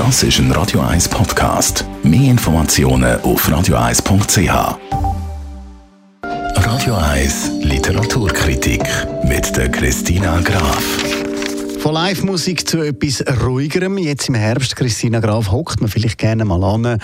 Das ist ein Radio 1 Podcast. Mehr Informationen auf radio1.ch. Radio 1 Literaturkritik mit der Christina Graf. Von Live-Musik zu etwas ruhigerem. Jetzt im Herbst, Christina Graf, hockt man vielleicht gerne mal an.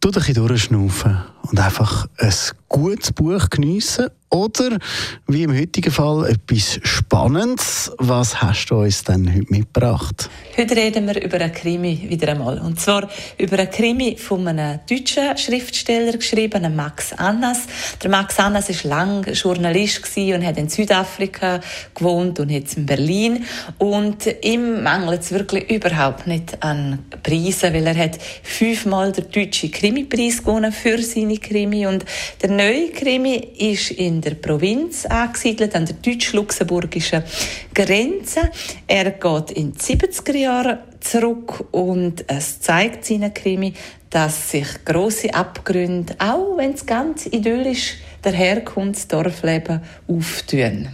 Tut ein bisschen durchschnaufen und einfach ein gutes Buch geniessen oder, wie im heutigen Fall, etwas Spannendes. Was hast du uns denn heute mitgebracht? Heute reden wir über einen Krimi wieder einmal. Und zwar über einen Krimi von einem deutschen Schriftsteller geschrieben, Max Annas. Der Max Annas war lange Journalist und hat in Südafrika gewohnt und jetzt in Berlin. Und ihm mangelt es wirklich überhaupt nicht an Preisen, weil er hat fünfmal den deutschen Krimi-Preis gewonnen für seine Krimi. Und der neue Krimi ist in der Provinz angesiedelt, an der deutsch-luxemburgischen Grenze. Er geht in die 70er Jahre zurück und es zeigt seinen Krimi, dass sich große Abgründe, auch wenn es ganz idyllisch daherkommt, das Dorfleben auftun.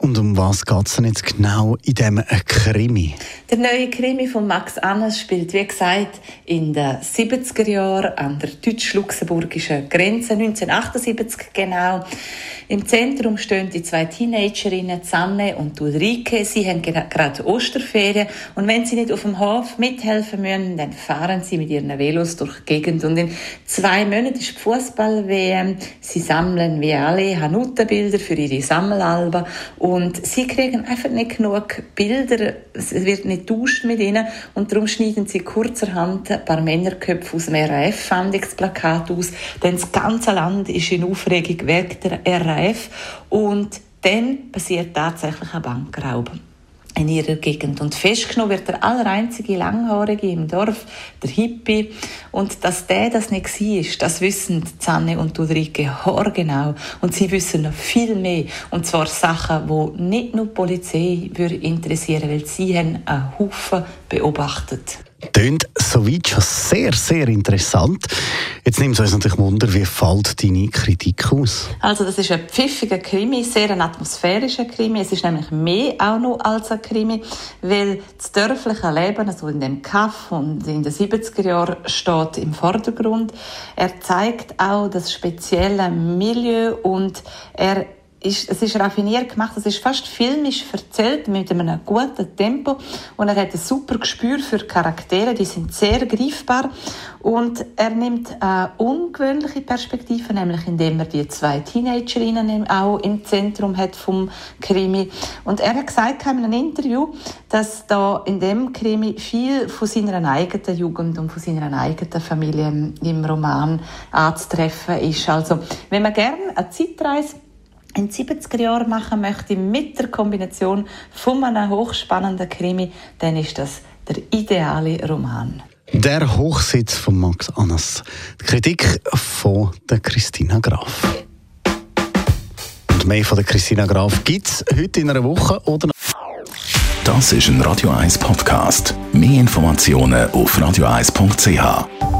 Und um was geht es denn jetzt genau in diesem Krimi? Der neue Krimi von Max Annas spielt, wie gesagt, in den 70er Jahren an der deutsch-luxemburgischen Grenze, 1978 genau. Im Zentrum stehen die zwei Teenagerinnen, Sanne und Ulrike. Sie haben gerade Osterferien und wenn sie nicht auf dem Hof mithelfen müssen, dann fahren sie mit ihren Velos durch die Gegend. Und in zwei Monaten ist die Fußball-WM. Sie sammeln wie alle Hanuta-Bilder für ihre Sammelalben und sie kriegen einfach nicht genug Bilder. Es wird nicht tauscht mit ihnen. Und darum schneiden sie kurzerhand ein paar Männerköpfe aus dem RAF-Fandungsplakat aus, denn das ganze Land ist in Aufregung wegen der RAF und dann passiert tatsächlich ein Bankraub in ihrer Gegend. Und festgenommen wird der allereinzige Langhaarige im Dorf, der Hippie. Und dass der das nicht war, das wissen Zanne und Ulrike genau. Und sie wissen noch viel mehr. Und zwar Sachen, die nicht nur die Polizei interessieren weil sie haben einen Haufen beobachtet. Tönt soweit schon sehr, sehr interessant. Jetzt nimmt es uns natürlich Wunder, wie fällt deine Kritik aus? Also das ist ein pfiffiger Krimi, sehr ein atmosphärischer Krimi. Es ist nämlich mehr auch noch als ein Krimi, weil das dörfliche Leben, also in dem Kaff und in den 70er Jahren steht im Vordergrund. Er zeigt auch das spezielle Milieu und er ist, es ist raffiniert gemacht, es ist fast filmisch erzählt mit einem guten Tempo. Und er hat ein super Gespür für Charaktere, die sind sehr greifbar. Und er nimmt eine ungewöhnliche Perspektive, nämlich indem er die zwei Teenagerinnen auch im Zentrum hat vom Krimi. Und er hat gesagt in einem Interview, dass da in dem Krimi viel von seiner eigenen Jugend und von seiner eigenen Familie im Roman anzutreffen ist. Also wenn man gerne eine Zeitreise in den 70er Jahren machen möchte mit der Kombination von einem hochspannenden Krimi, dann ist das der ideale Roman. Der Hochsitz von Max Annas. Die Kritik von der Christina Graf. Und mehr von der Christina Graf gibt es heute in einer Woche oder Das ist ein Radio 1 Podcast. Mehr Informationen auf radio1.ch.